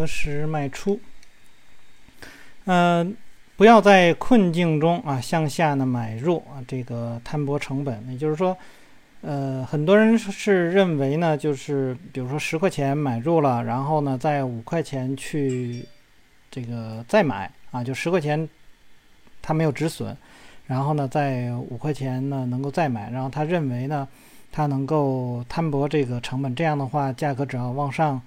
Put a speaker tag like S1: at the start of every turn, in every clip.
S1: 何时卖出？嗯，不要在困境中啊向下呢买入啊，这个摊薄成本。也就是说，呃，很多人是认为呢，就是比如说十块钱买入了，然后呢在五块钱去这个再买啊，就十块钱他没有止损，然后呢在五块钱呢能够再买，然后他认为呢。它能够摊薄这个成本，这样的话，价格只要往上，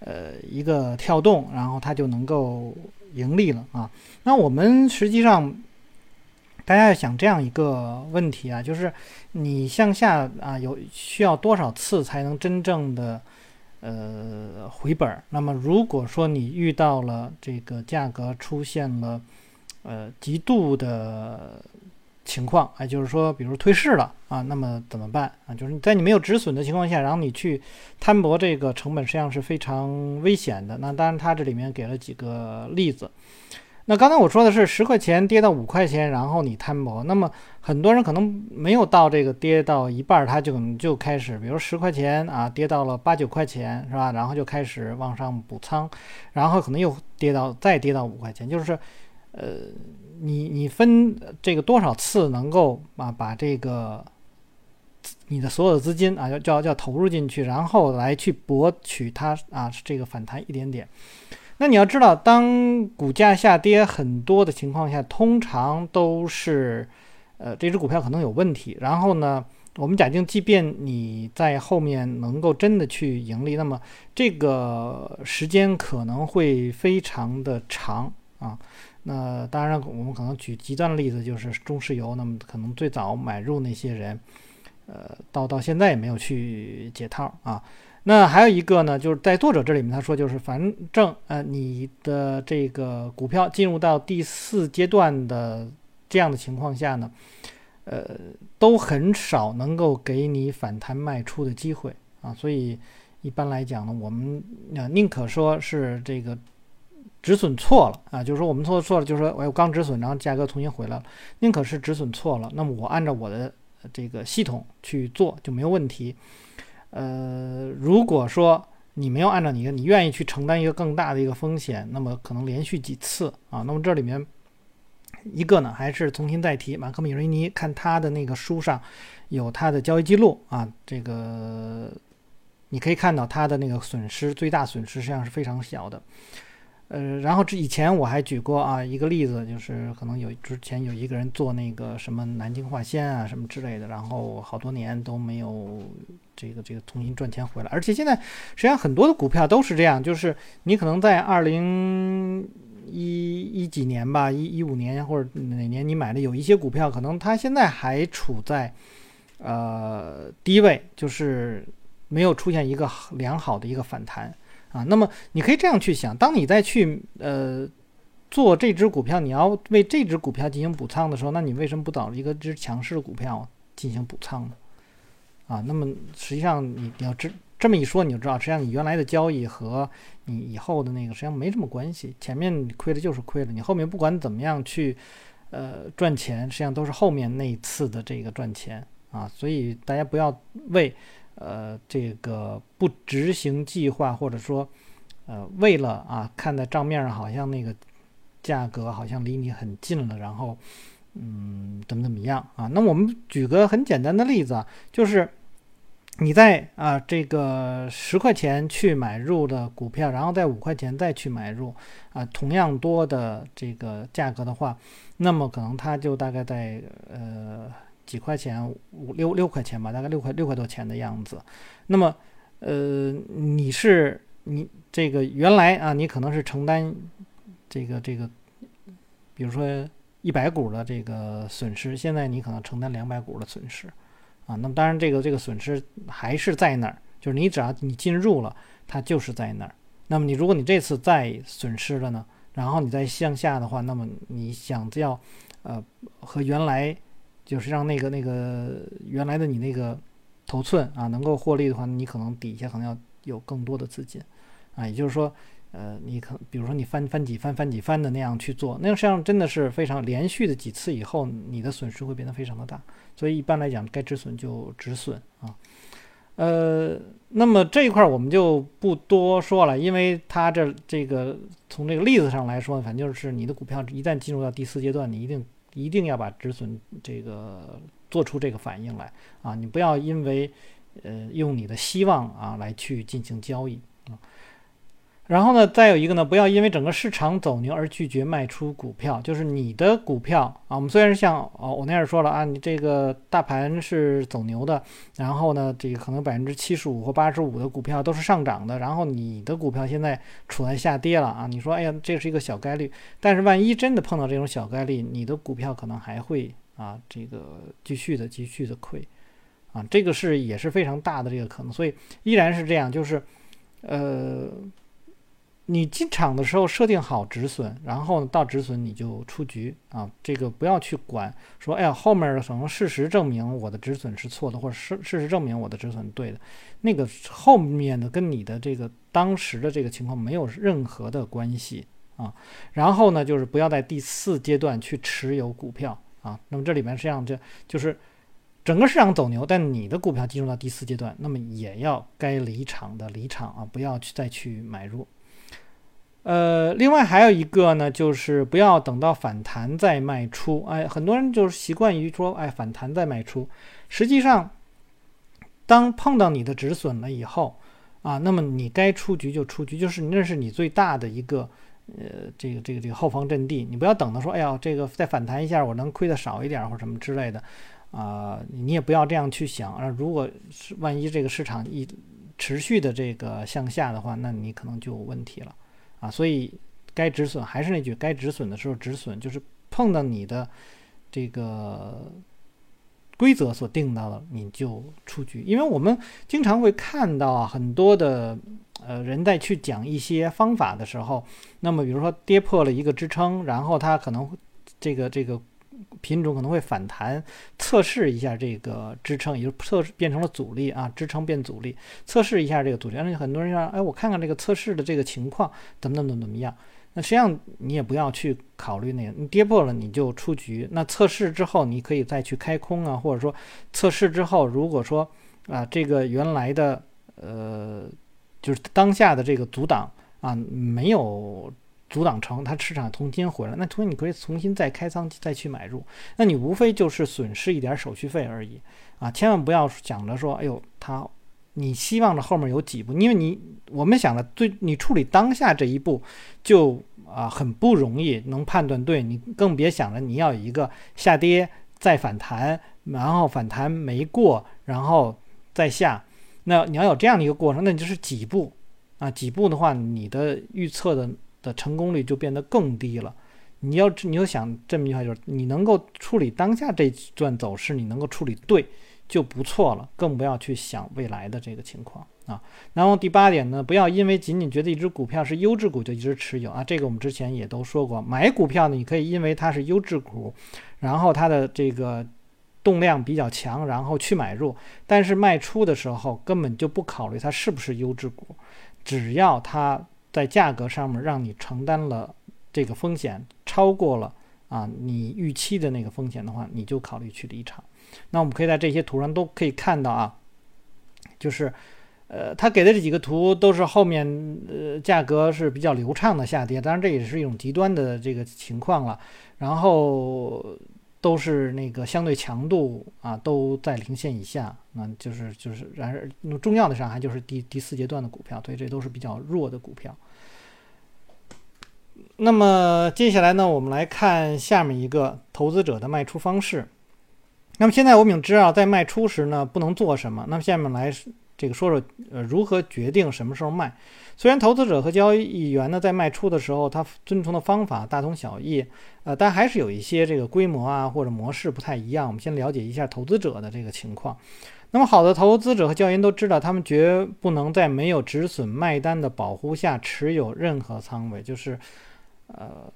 S1: 呃，一个跳动，然后它就能够盈利了啊。那我们实际上，大家要想这样一个问题啊，就是你向下啊，有需要多少次才能真正的呃回本？那么如果说你遇到了这个价格出现了呃极度的。情况啊，就是说，比如退市了啊，那么怎么办啊？就是在你没有止损的情况下，然后你去摊薄这个成本，实际上是非常危险的。那当然，它这里面给了几个例子。那刚才我说的是十块钱跌到五块钱，然后你摊薄。那么很多人可能没有到这个跌到一半，他就可能就开始，比如十块钱啊，跌到了八九块钱，是吧？然后就开始往上补仓，然后可能又跌到再跌到五块钱，就是，呃。你你分这个多少次能够啊把这个你的所有的资金啊要叫叫投入进去，然后来去博取它啊这个反弹一点点。那你要知道，当股价下跌很多的情况下，通常都是呃这只股票可能有问题。然后呢，我们假定即便你在后面能够真的去盈利，那么这个时间可能会非常的长啊。那当然，我们可能举极端的例子，就是中石油。那么可能最早买入那些人，呃，到到现在也没有去解套啊。那还有一个呢，就是在作者这里面他说，就是反正呃，你的这个股票进入到第四阶段的这样的情况下呢，呃，都很少能够给你反弹卖出的机会啊。所以一般来讲呢，我们呃宁可说是这个。止损错了啊，就是说我们错错了，就是说我刚止损，然后价格重新回来了，宁可是止损错了，那么我按照我的这个系统去做就没有问题。呃，如果说你没有按照你的你愿意去承担一个更大的一个风险，那么可能连续几次啊，那么这里面一个呢，还是重新再提马克米瑞尼，看他的那个书上有他的交易记录啊，这个你可以看到他的那个损失最大损失实际上是非常小的。呃，然后这以前我还举过啊一个例子，就是可能有之前有一个人做那个什么南京化纤啊什么之类的，然后好多年都没有这个这个重新赚钱回来。而且现在实际上很多的股票都是这样，就是你可能在二零一一几年吧，一一五年或者哪年你买的有一些股票，可能它现在还处在呃低位，就是没有出现一个良好的一个反弹。啊，那么你可以这样去想：当你再去呃做这只股票，你要为这只股票进行补仓的时候，那你为什么不找一个只强势的股票进行补仓呢？啊，那么实际上你你要这这么一说，你就知道，实际上你原来的交易和你以后的那个实际上没什么关系。前面亏了就是亏了，你后面不管怎么样去呃赚钱，实际上都是后面那一次的这个赚钱啊。所以大家不要为。呃，这个不执行计划，或者说，呃，为了啊，看在账面上好像那个价格好像离你很近了，然后，嗯，怎么怎么样啊？那我们举个很简单的例子啊，就是你在啊这个十块钱去买入的股票，然后在五块钱再去买入啊，同样多的这个价格的话，那么可能它就大概在呃。几块钱，五六六块钱吧，大概六块六块多钱的样子。那么，呃，你是你这个原来啊，你可能是承担这个这个，比如说一百股的这个损失，现在你可能承担两百股的损失啊。那么当然，这个这个损失还是在那儿，就是你只要你进入了，它就是在那儿。那么你如果你这次再损失了呢，然后你再向下的话，那么你想要呃和原来。就是让那个那个原来的你那个头寸啊能够获利的话，你可能底下可能要有更多的资金啊，也就是说，呃，你可比如说你翻翻几翻翻几翻的那样去做，那实际上真的是非常连续的几次以后，你的损失会变得非常的大。所以一般来讲，该止损就止损啊。呃，那么这一块我们就不多说了，因为它这这个从这个例子上来说，反正就是你的股票一旦进入到第四阶段，你一定一定要把止损这个做出这个反应来啊，你不要因为呃用你的希望啊来去进行交易啊。然后呢，再有一个呢，不要因为整个市场走牛而拒绝卖出股票。就是你的股票啊，我们虽然是像哦，我那样说了啊，你这个大盘是走牛的，然后呢，这个可能百分之七十五或八十五的股票都是上涨的，然后你的股票现在处在下跌了啊。你说，哎呀，这是一个小概率，但是万一真的碰到这种小概率，你的股票可能还会啊，这个继续的继续的亏啊，这个是也是非常大的这个可能，所以依然是这样，就是呃。你进场的时候设定好止损，然后到止损你就出局啊，这个不要去管说，哎呀后面可能事实证明我的止损是错的，或者事事实证明我的止损对的，那个后面的跟你的这个当时的这个情况没有任何的关系啊。然后呢，就是不要在第四阶段去持有股票啊。那么这里面实际上这就是整个市场走牛，但你的股票进入到第四阶段，那么也要该离场的离场啊，不要去再去买入。呃，另外还有一个呢，就是不要等到反弹再卖出。哎，很多人就是习惯于说，哎，反弹再卖出。实际上，当碰到你的止损了以后，啊，那么你该出局就出局，就是那是你最大的一个，呃，这个这个这个后方阵地。你不要等到说，哎呀，这个再反弹一下，我能亏的少一点或者什么之类的，啊，你也不要这样去想。啊，如果是万一这个市场一持续的这个向下的话，那你可能就有问题了。啊，所以该止损还是那句，该止损的时候止损，就是碰到你的这个规则所定到的，你就出局。因为我们经常会看到，很多的呃人在去讲一些方法的时候，那么比如说跌破了一个支撑，然后他可能这个这个。品种可能会反弹，测试一下这个支撑，也就测变成了阻力啊，支撑变阻力，测试一下这个阻力。而且很多人说，哎，我看看这个测试的这个情况怎么怎么怎么样。那实际上你也不要去考虑那个，你跌破了你就出局。那测试之后你可以再去开空啊，或者说测试之后，如果说啊这个原来的呃就是当下的这个阻挡啊没有。阻挡成，它市场重新回来，那同时你可以重新再开仓再去买入，那你无非就是损失一点手续费而已啊！千万不要想着说，哎呦，它，你希望着后面有几步，因为你我们想的最，你处理当下这一步就啊很不容易能判断对，你更别想着你要有一个下跌再反弹，然后反弹没过，然后再下，那你要有这样的一个过程，那你就是几步啊？几步的话，你的预测的。的成功率就变得更低了。你要你要想这么一句话，就是你能够处理当下这段走势，你能够处理对就不错了，更不要去想未来的这个情况啊。然后第八点呢，不要因为仅仅觉得一只股票是优质股就一直持有啊。这个我们之前也都说过，买股票呢，你可以因为它是优质股，然后它的这个动量比较强，然后去买入，但是卖出的时候根本就不考虑它是不是优质股，只要它。在价格上面让你承担了这个风险，超过了啊你预期的那个风险的话，你就考虑去离场。那我们可以在这些图上都可以看到啊，就是呃他给的这几个图都是后面呃价格是比较流畅的下跌，当然这也是一种极端的这个情况了。然后。都是那个相对强度啊，都在零线以下，那就是就是，然而重要的上还就是第第四阶段的股票，对，这都是比较弱的股票。那么接下来呢，我们来看下面一个投资者的卖出方式。那么现在我们知道，在卖出时呢，不能做什么。那么下面来这个说说，呃，如何决定什么时候卖。虽然投资者和交易员呢在卖出的时候，他遵从的方法大同小异，呃，但还是有一些这个规模啊或者模式不太一样。我们先了解一下投资者的这个情况。那么好的投资者和交易员都知道，他们绝不能在没有止损卖单的保护下持有任何仓位，就是，呃。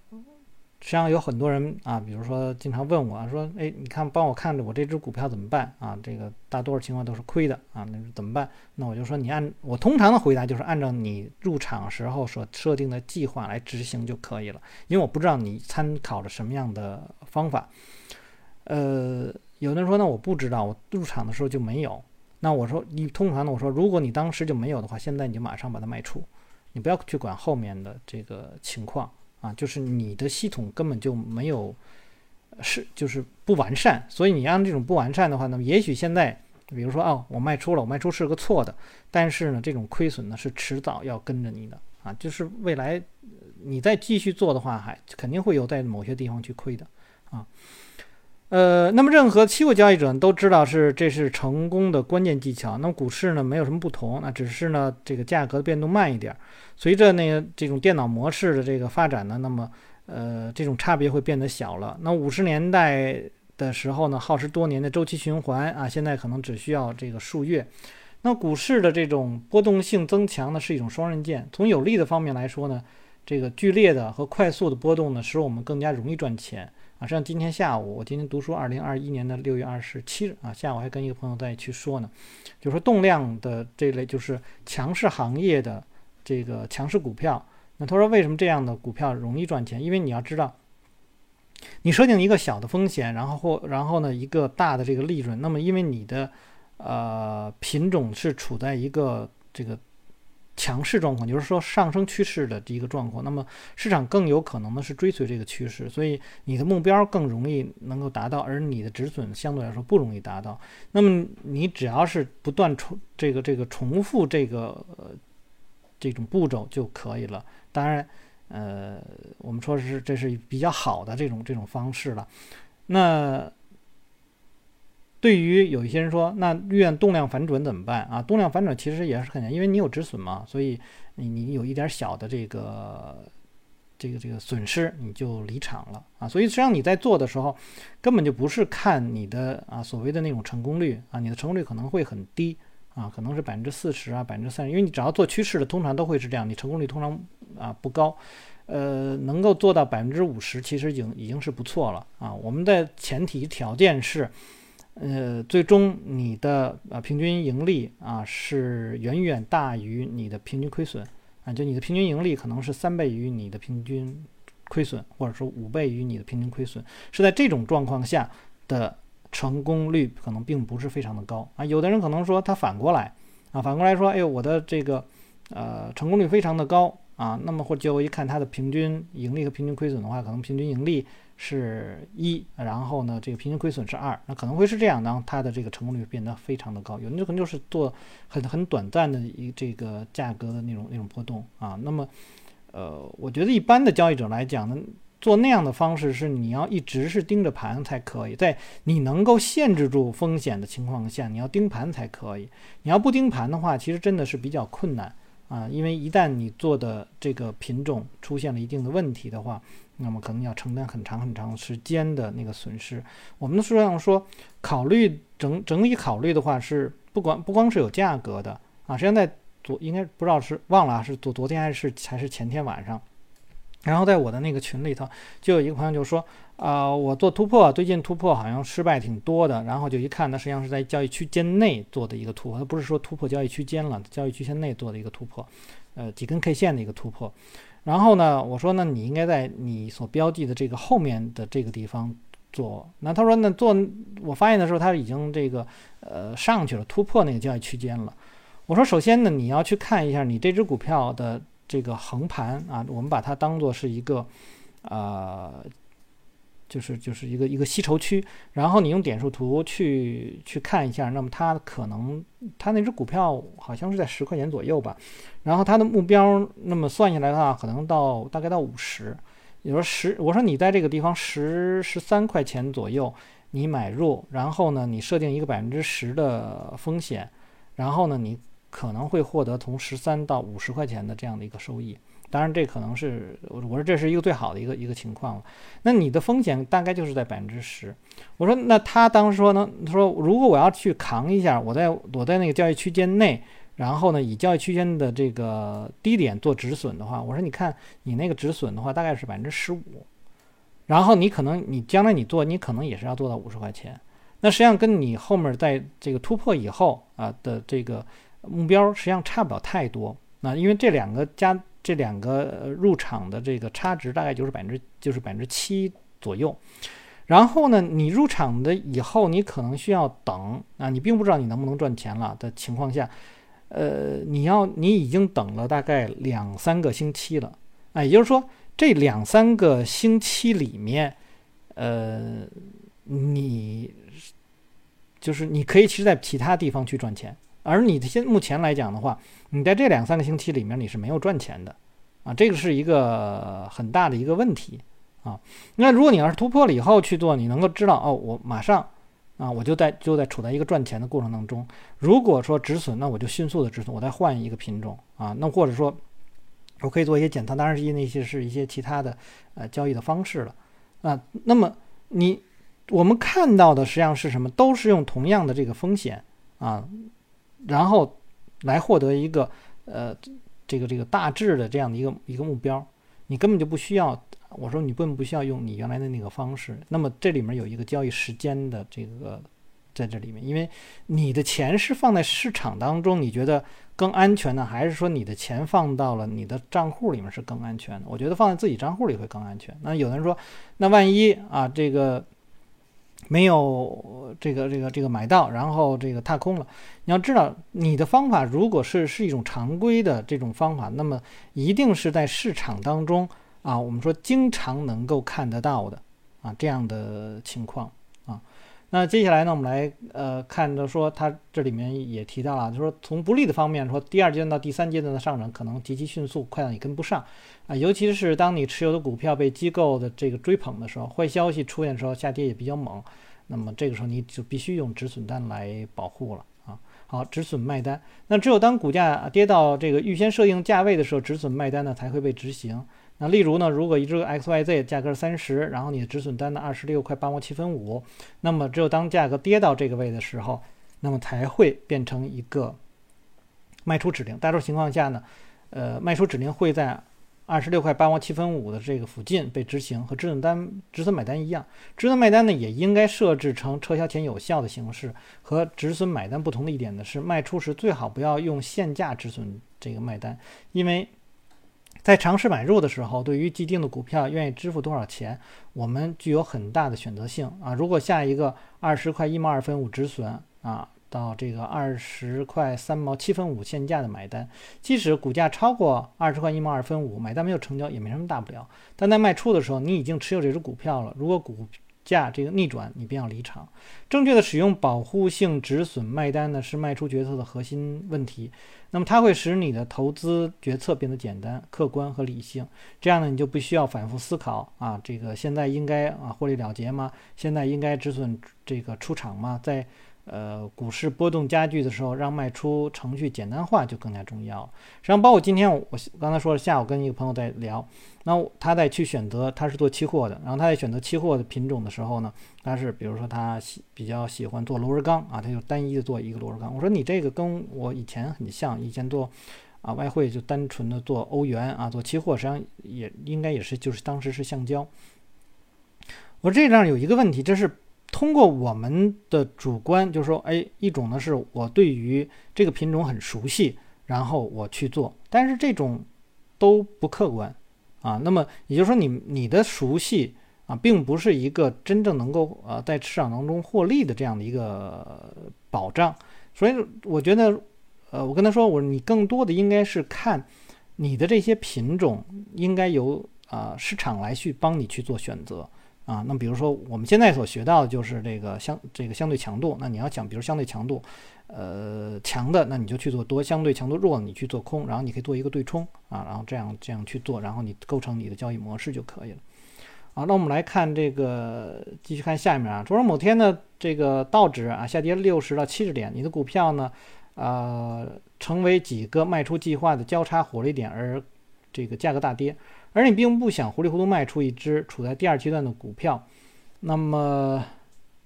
S1: 实际上有很多人啊，比如说经常问我说：“哎，你看帮我看着我这只股票怎么办啊？这个大多数情况都是亏的啊，那怎么办？”那我就说你按我通常的回答就是按照你入场时候所设定的计划来执行就可以了，因为我不知道你参考了什么样的方法。呃，有的人说呢，我不知道，我入场的时候就没有那我说你通常呢，我说如果你当时就没有的话，现在你就马上把它卖出，你不要去管后面的这个情况啊，就是你的系统根本就没有是就是不完善，所以你让这种不完善的话，那么也许现在比如说啊，我卖出了，我卖出是个错的，但是呢，这种亏损呢是迟早要跟着你的啊，就是未来你再继续做的话，还肯定会有在某些地方去亏的啊。呃，那么任何期货交易者都知道是这是成功的关键技巧。那么股市呢没有什么不同，那只是呢这个价格的变动慢一点。随着那个这种电脑模式的这个发展呢，那么呃这种差别会变得小了。那五十年代的时候呢，耗时多年的周期循环啊，现在可能只需要这个数月。那股市的这种波动性增强呢，是一种双刃剑。从有利的方面来说呢，这个剧烈的和快速的波动呢，使我们更加容易赚钱。啊，像今天下午，我今天读书，二零二一年的六月二十七日啊，下午还跟一个朋友在去说呢，就说动量的这类就是强势行业的这个强势股票。那他说为什么这样的股票容易赚钱？因为你要知道，你设定一个小的风险，然后或然后呢一个大的这个利润，那么因为你的呃品种是处在一个这个。强势状况，就是说上升趋势的这一个状况，那么市场更有可能呢是追随这个趋势，所以你的目标更容易能够达到，而你的止损相对来说不容易达到。那么你只要是不断重这个这个重复这个呃这种步骤就可以了。当然，呃，我们说是这是比较好的这种这种方式了。那。对于有一些人说，那遇动量反转怎么办啊？动量反转其实也是很难，因为你有止损嘛，所以你你有一点小的这个这个这个损失，你就离场了啊。所以实际上你在做的时候，根本就不是看你的啊所谓的那种成功率啊，你的成功率可能会很低啊，可能是百分之四十啊，百分之三十，因为你只要做趋势的，通常都会是这样，你成功率通常啊不高，呃，能够做到百分之五十，其实已经已经是不错了啊。我们的前提条件是。呃，最终你的啊平均盈利啊是远远大于你的平均亏损啊，就你的平均盈利可能是三倍于你的平均亏损，或者说五倍于你的平均亏损，是在这种状况下的成功率可能并不是非常的高啊。有的人可能说他反过来啊，反过来说，哎呦，我的这个呃成功率非常的高啊，那么或者我一看它的平均盈利和平均亏损的话，可能平均盈利。是一，然后呢，这个平均亏损是二，那可能会是这样，然后它的这个成功率变得非常的高。有的可能就是做很很短暂的一这个价格的那种那种波动啊。那么，呃，我觉得一般的交易者来讲呢，做那样的方式是你要一直是盯着盘才可以，在你能够限制住风险的情况下，你要盯盘才可以。你要不盯盘的话，其实真的是比较困难啊，因为一旦你做的这个品种出现了一定的问题的话。那么可能要承担很长很长时间的那个损失。我们的书上说，考虑整整体考虑的话是不管不光是有价格的啊。实际上在昨应该不知道是忘了啊是昨昨天还是还是前天晚上，然后在我的那个群里头就有一个朋友就说啊，我做突破最近突破好像失败挺多的。然后就一看，那实际上是在交易区间内做的一个突破，它不是说突破交易区间了，交易区间内做的一个突破，呃几根 K 线的一个突破。然后呢，我说那你应该在你所标记的这个后面的这个地方做。那他说那做，我发现的时候他已经这个呃上去了，突破那个交易区间了。我说首先呢，你要去看一下你这只股票的这个横盘啊，我们把它当做是一个呃。就是就是一个一个吸筹区，然后你用点数图去去看一下，那么它可能它那只股票好像是在十块钱左右吧，然后它的目标那么算下来的话，可能到大概到五十，也说十，我说你在这个地方十十三块钱左右你买入，然后呢你设定一个百分之十的风险，然后呢你可能会获得从十三到五十块钱的这样的一个收益。当然，这可能是我我说这是一个最好的一个一个情况了。那你的风险大概就是在百分之十。我说那他当时说呢，他说如果我要去扛一下，我在我在那个交易区间内，然后呢以交易区间的这个低点做止损的话，我说你看你那个止损的话大概是百分之十五，然后你可能你将来你做你可能也是要做到五十块钱。那实际上跟你后面在这个突破以后啊的这个目标实际上差不了太多。那因为这两个加。这两个入场的这个差值大概就是百分之就是百分之七左右，然后呢，你入场的以后，你可能需要等啊，你并不知道你能不能赚钱了的情况下，呃，你要你已经等了大概两三个星期了，啊，也就是说这两三个星期里面，呃，你就是你可以其实在其他地方去赚钱，而你的现目前来讲的话，你在这两三个星期里面你是没有赚钱的，啊，这个是一个很大的一个问题。啊，那如果你要是突破了以后去做，你能够知道哦，我马上啊，我就在就在处在一个赚钱的过程当中。如果说止损，那我就迅速的止损，我再换一个品种啊。那或者说，我可以做一些减仓，当然是因为那些是一些其他的呃交易的方式了啊。那么你我们看到的实际上是什么？都是用同样的这个风险啊，然后来获得一个呃这个这个大致的这样的一个一个目标，你根本就不需要。我说你根本不需要用你原来的那个方式，那么这里面有一个交易时间的这个在这里面，因为你的钱是放在市场当中，你觉得更安全呢，还是说你的钱放到了你的账户里面是更安全的？我觉得放在自己账户里会更安全。那有的人说，那万一啊这个没有这个这个这个买到，然后这个踏空了，你要知道你的方法如果是是一种常规的这种方法，那么一定是在市场当中。啊，我们说经常能够看得到的啊这样的情况，那接下来呢，我们来呃看着说，它这里面也提到了，就是说从不利的方面说，第二阶段到第三阶段的上涨可能极其迅速，快到你跟不上啊，尤其是当你持有的股票被机构的这个追捧的时候，坏消息出现的时候，下跌也比较猛，那么这个时候你就必须用止损单来保护了啊。好，止损卖单，那只有当股价跌到这个预先设定价位的时候，止损卖单呢才会被执行。那例如呢，如果一只 XYZ 价格是三十，然后你的止损单呢二十六块八毛七分五，那么只有当价格跌到这个位的时候，那么才会变成一个卖出指令。大多数情况下呢，呃，卖出指令会在二十六块八毛七分五的这个附近被执行，和止损单止损买单一样。止损卖单呢，也应该设置成撤销前有效的形式。和止损买单不同的一点呢，是卖出时最好不要用现价止损这个卖单，因为。在尝试买入的时候，对于既定的股票愿意支付多少钱，我们具有很大的选择性啊。如果下一个二十块一毛二分五止损啊，到这个二十块三毛七分五现价的买单，即使股价超过二十块一毛二分五，买单没有成交也没什么大不了。但在卖出的时候，你已经持有这只股票了，如果股价这个逆转，你便要离场。正确的使用保护性止损卖单呢，是卖出决策的核心问题。那么它会使你的投资决策变得简单、客观和理性。这样呢，你就不需要反复思考啊，这个现在应该啊获利了结吗？现在应该止损这个出场吗？在。呃，股市波动加剧的时候，让卖出程序简单化就更加重要。实际上，包括今天我刚才说了，下午跟一个朋友在聊，那他在去选择，他是做期货的，然后他在选择期货的品种的时候呢，他是比如说他喜比较喜欢做螺纹钢啊，他就单一的做一个螺纹钢。我说你这个跟我以前很像，以前做啊外汇就单纯的做欧元啊，做期货实际上也应该也是就是当时是橡胶。我这样有一个问题，这是。通过我们的主观，就是说，哎，一种呢是我对于这个品种很熟悉，然后我去做，但是这种都不客观啊。那么也就是说，你你的熟悉啊，并不是一个真正能够呃在市场当中获利的这样的一个保障。所以我觉得，呃，我跟他说，我说你更多的应该是看你的这些品种，应该由啊市场来去帮你去做选择。啊，那比如说我们现在所学到的就是这个相这个相对强度。那你要讲，比如相对强度，呃强的，那你就去做多；相对强度弱，你去做空。然后你可以做一个对冲啊，然后这样这样去做，然后你构成你的交易模式就可以了。好，那我们来看这个，继续看下面啊。昨儿某天呢，这个道指啊下跌六十到七十点，你的股票呢，呃，成为几个卖出计划的交叉火力点，而这个价格大跌。而你并不想糊里糊涂卖出一只处在第二阶段的股票，那么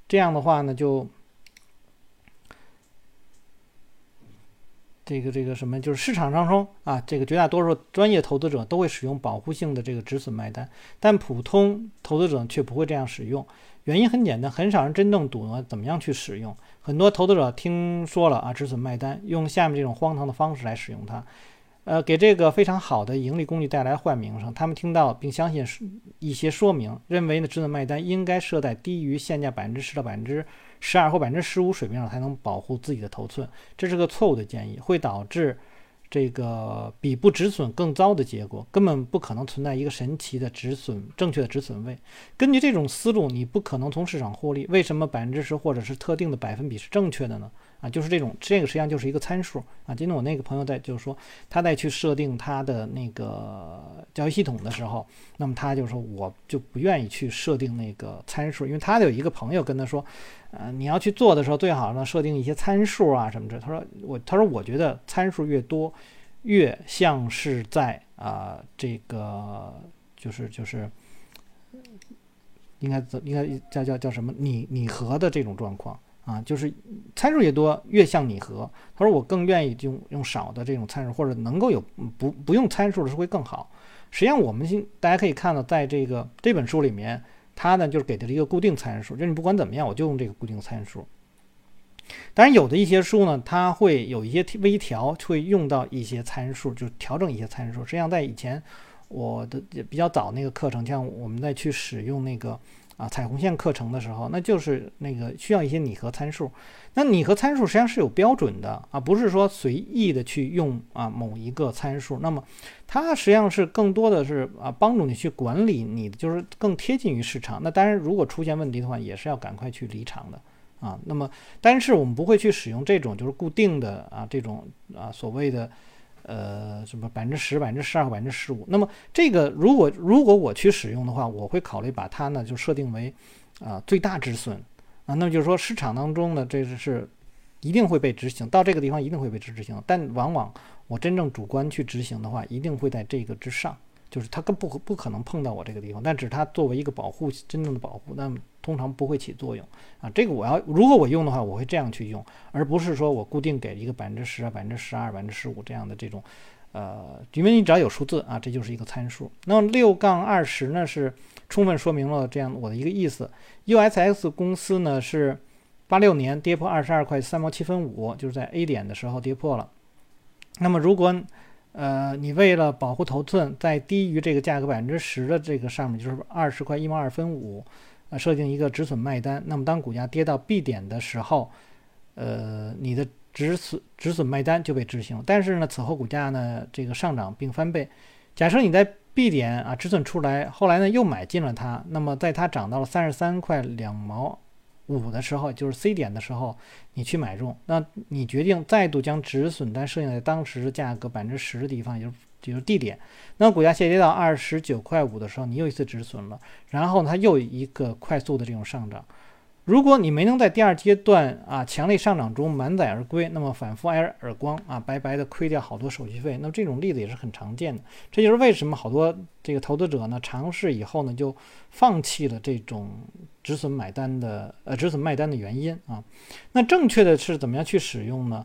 S1: 这样的话呢，就这个这个什么，就是市场当中啊，这个绝大多数专业投资者都会使用保护性的这个止损卖单，但普通投资者却不会这样使用。原因很简单，很少人真正懂得怎么样去使用。很多投资者听说了啊止损卖单，用下面这种荒唐的方式来使用它。呃，给这个非常好的盈利工具带来坏名声。他们听到并相信一些说明，认为呢止损卖单应该设在低于现价百分之十到百分之十二或百分之十五水平上，才能保护自己的头寸。这是个错误的建议，会导致。这个比不止损更糟的结果，根本不可能存在一个神奇的止损正确的止损位。根据这种思路，你不可能从市场获利。为什么百分之十或者是特定的百分比是正确的呢？啊，就是这种，这个实际上就是一个参数啊。今天我那个朋友在就是说，他在去设定他的那个交易系统的时候，那么他就说我就不愿意去设定那个参数，因为他有一个朋友跟他说，呃，你要去做的时候，最好呢设定一些参数啊什么的。他说我，他说我觉得参数越多，越像是在啊这个就是就是应该怎应该叫叫叫什么拟拟合的这种状况。啊，就是参数越多越像拟合。他说我更愿意用用少的这种参数，或者能够有不不用参数的是会更好。实际上我们现大家可以看到，在这个这本书里面，它呢就是给的一个固定参数，就是你不管怎么样，我就用这个固定参数。当然有的一些书呢，它会有一些微调，会用到一些参数，就调整一些参数。实际上在以前我的比较早那个课程，像我们在去使用那个。啊，彩虹线课程的时候，那就是那个需要一些拟合参数。那拟合参数实际上是有标准的啊，不是说随意的去用啊某一个参数。那么它实际上是更多的是啊帮助你去管理你，就是更贴近于市场。那当然，如果出现问题的话，也是要赶快去离场的啊。那么，但是我们不会去使用这种就是固定的啊这种啊所谓的。呃，什么百分之十、百分之十二和百分之十五？那么这个如果如果我去使用的话，我会考虑把它呢就设定为啊最大止损啊。那么就是说市场当中呢，这是一定会被执行，到这个地方一定会被执行。但往往我真正主观去执行的话，一定会在这个之上。就是它更不不可能碰到我这个地方，但只是它作为一个保护，真正的保护，那么通常不会起作用啊。这个我要如果我用的话，我会这样去用，而不是说我固定给一个百分之十啊、百分之十二、百分之十五这样的这种，呃，因为你只要有数字啊，这就是一个参数。那么六杠二十呢，是充分说明了这样我的一个意思。USX 公司呢是八六年跌破二十二块三毛七分五，就是在 A 点的时候跌破了。那么如果呃，你为了保护头寸，在低于这个价格百分之十的这个上面，就是二十块一毛二分五，呃，设定一个止损卖单。那么当股价跌到 B 点的时候，呃，你的止损止损卖单就被执行。但是呢，此后股价呢这个上涨并翻倍。假设你在 B 点啊止损出来，后来呢又买进了它，那么在它涨到了三十三块两毛。五的时候，就是 C 点的时候，你去买入，那你决定再度将止损单设定在当时价格百分之十的地方，也就是就是 D 点。那股价下跌到二十九块五的时候，你又一次止损了，然后它又一个快速的这种上涨。如果你没能在第二阶段啊强力上涨中满载而归，那么反复挨耳光啊，白白的亏掉好多手续费。那么这种例子也是很常见的。这就是为什么好多这个投资者呢尝试以后呢就放弃了这种止损买单的呃止损卖单的原因啊。那正确的是怎么样去使用呢？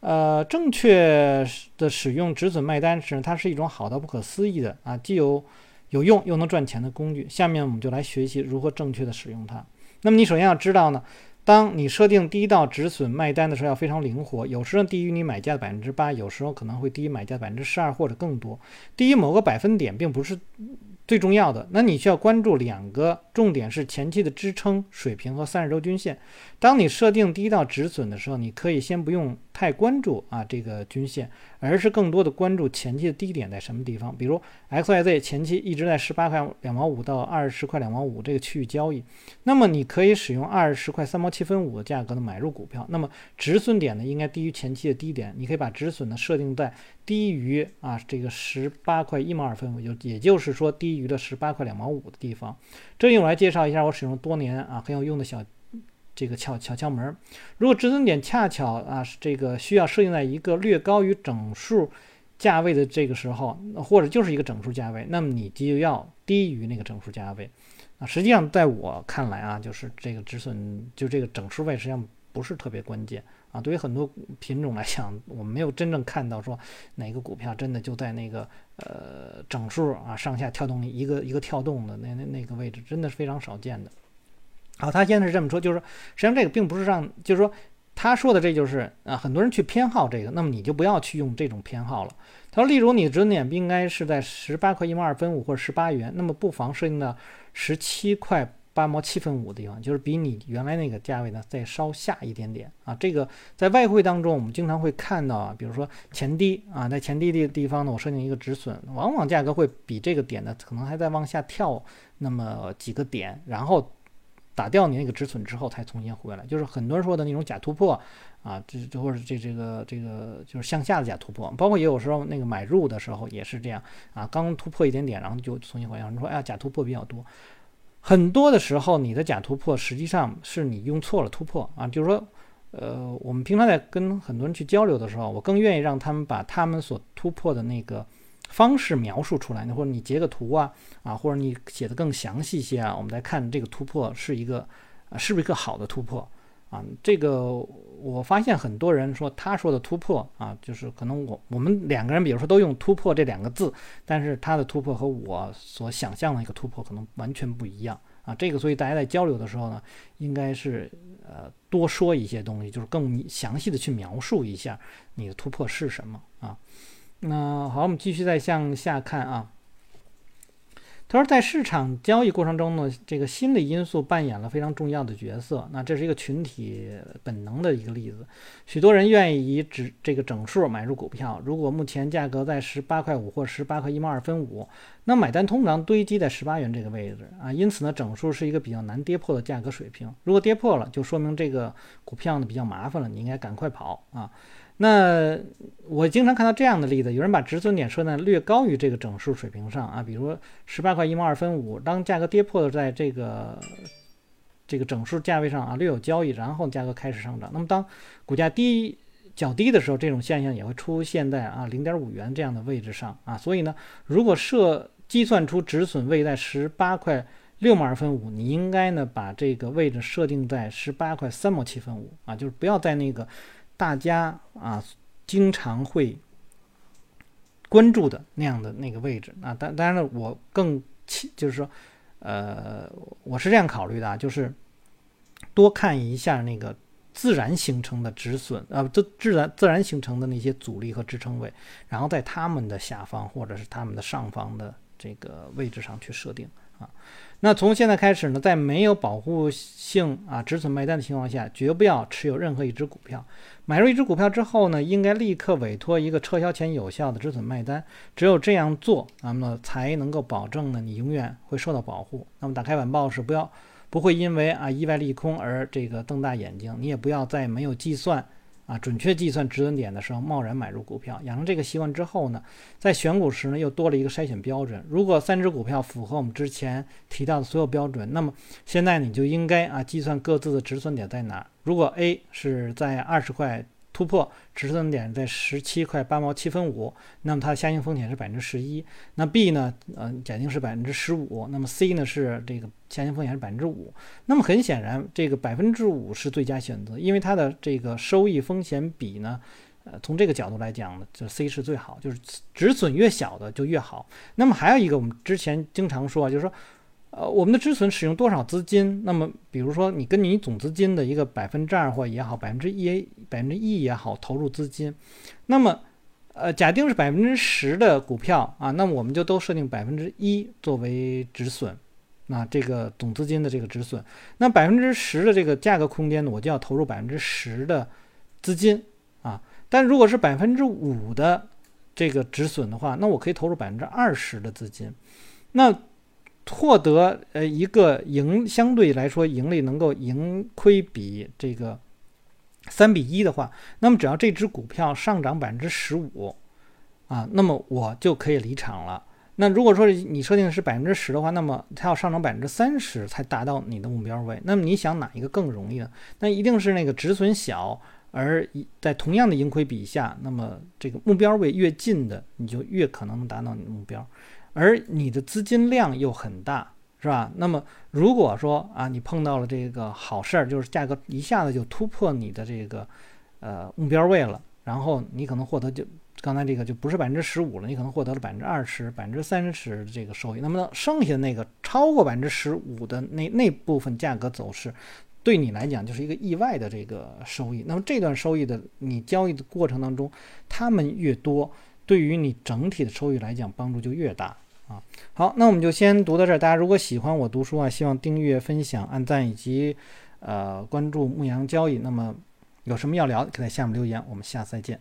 S1: 呃，正确的使用止损卖单是它是一种好到不可思议的啊，既有有用又能赚钱的工具。下面我们就来学习如何正确的使用它。那么你首先要知道呢，当你设定第一道止损卖单的时候，要非常灵活。有时候低于你买价的百分之八，有时候可能会低于买价百分之十二或者更多。低于某个百分点并不是。最重要的，那你需要关注两个重点是前期的支撑水平和三十周均线。当你设定第一道止损的时候，你可以先不用太关注啊这个均线，而是更多的关注前期的低点在什么地方。比如 XYZ 前期一直在十八块两毛五到二十块两毛五这个区域交易，那么你可以使用二十块三毛七分五的价格呢买入股票。那么止损点呢应该低于前期的低点，你可以把止损呢设定在。低于啊这个十八块一毛二分五，就也就是说低于了十八块两毛五的地方。这里我来介绍一下我使用多年啊很有用的小这个窍小窍门。如果止损点恰巧啊这个需要设定在一个略高于整数价位的这个时候，或者就是一个整数价位，那么你就要低于那个整数价位啊。实际上在我看来啊，就是这个止损就这个整数位实际上不是特别关键。啊，对于很多品种来讲，我没有真正看到说哪个股票真的就在那个呃整数啊上下跳动一个一个跳动的那那那个位置，真的是非常少见的。好，他现在是这么说，就是说实际上这个并不是让，就是说。他说的这就是啊，很多人去偏好这个，那么你就不要去用这种偏好了。他说，例如你止损点不应该是在十八块一毛二分五或者十八元，那么不妨设定到十七块。八毛七分五的地方，就是比你原来那个价位呢再稍下一点点啊。这个在外汇当中，我们经常会看到啊，比如说前低啊，在前低的地方呢，我设定一个止损，往往价格会比这个点呢可能还在往下跳那么几个点，然后打掉你那个止损之后才重新回来。就是很多人说的那种假突破啊，这这或者这这个这个就是向下的假突破，包括也有时候那个买入的时候也是这样啊，刚突破一点点，然后就重新回来。你说哎呀，假突破比较多。很多的时候，你的假突破实际上是你用错了突破啊，就是说，呃，我们平常在跟很多人去交流的时候，我更愿意让他们把他们所突破的那个方式描述出来，或者你截个图啊，啊，或者你写的更详细一些啊，我们再看这个突破是一个，啊，是不是一个好的突破。啊，这个我发现很多人说他说的突破啊，就是可能我我们两个人，比如说都用突破这两个字，但是他的突破和我所想象的一个突破可能完全不一样啊。这个所以大家在交流的时候呢，应该是呃多说一些东西，就是更详细的去描述一下你的突破是什么啊。那好，我们继续再向下看啊。他说，在市场交易过程中呢，这个心理因素扮演了非常重要的角色。那这是一个群体本能的一个例子。许多人愿意以指这个整数买入股票。如果目前价格在十八块五或十八块一毛二分五，那买单通常堆积在十八元这个位置啊。因此呢，整数是一个比较难跌破的价格水平。如果跌破了，就说明这个股票呢比较麻烦了，你应该赶快跑啊。那我经常看到这样的例子，有人把止损点设在略高于这个整数水平上啊，比如十八块一毛二分五，当价格跌破了在这个这个整数价位上啊略有交易，然后价格开始上涨。那么当股价低较低的时候，这种现象也会出现在啊零点五元这样的位置上啊。所以呢，如果设计算出止损位在十八块六毛二分五，你应该呢把这个位置设定在十八块三毛七分五啊，就是不要在那个。大家啊，经常会关注的那样的那个位置啊，当当然了，我更就是说，呃，我是这样考虑的啊，就是多看一下那个自然形成的止损啊，自自然自然形成的那些阻力和支撑位，然后在它们的下方或者是它们的上方的这个位置上去设定。啊。那从现在开始呢，在没有保护性啊止损卖单的情况下，绝不要持有任何一只股票。买入一只股票之后呢，应该立刻委托一个撤销前有效的止损卖单。只有这样做，那么才能够保证呢你永远会受到保护。那么打开晚报时，不要不会因为啊意外利空而这个瞪大眼睛。你也不要在没有计算。啊，准确计算止损点的时候，贸然买入股票，养成这个习惯之后呢，在选股时呢，又多了一个筛选标准。如果三只股票符合我们之前提到的所有标准，那么现在你就应该啊计算各自的止损点在哪。如果 A 是在二十块。突破止损点在十七块八毛七分五，那么它的下行风险是百分之十一。那 B 呢？呃，假定是百分之十五。那么 C 呢？是这个下行风险是百分之五。那么很显然，这个百分之五是最佳选择，因为它的这个收益风险比呢，呃，从这个角度来讲呢，就 C 是最好，就是止损越小的就越好。那么还有一个，我们之前经常说，就是说。呃，我们的止损使用多少资金？那么，比如说你跟你总资金的一个百分之二或也好，百分之一、百分之一也好，投入资金，那么，呃，假定是百分之十的股票啊，那么我们就都设定百分之一作为止损，那这个总资金的这个止损，那百分之十的这个价格空间呢，我就要投入百分之十的资金啊。但如果是百分之五的这个止损的话，那我可以投入百分之二十的资金，那。获得呃一个盈相对来说盈利能够盈亏比这个三比一的话，那么只要这只股票上涨百分之十五啊，那么我就可以离场了。那如果说你设定的是百分之十的话，那么它要上涨百分之三十才达到你的目标位。那么你想哪一个更容易呢？那一定是那个止损小，而在同样的盈亏比下，那么这个目标位越近的，你就越可能能达到你的目标。而你的资金量又很大，是吧？那么如果说啊，你碰到了这个好事儿，就是价格一下子就突破你的这个呃目标位了，然后你可能获得就刚才这个就不是百分之十五了，你可能获得了百分之二十、百分之三十这个收益。那么剩下的那个超过百分之十五的那那部分价格走势，对你来讲就是一个意外的这个收益。那么这段收益的你交易的过程当中，他们越多，对于你整体的收益来讲帮助就越大啊。好，那我们就先读到这儿。大家如果喜欢我读书啊，希望订阅、分享、按赞以及呃关注牧羊交易。那么有什么要聊的，可以在下面留言。我们下次再见。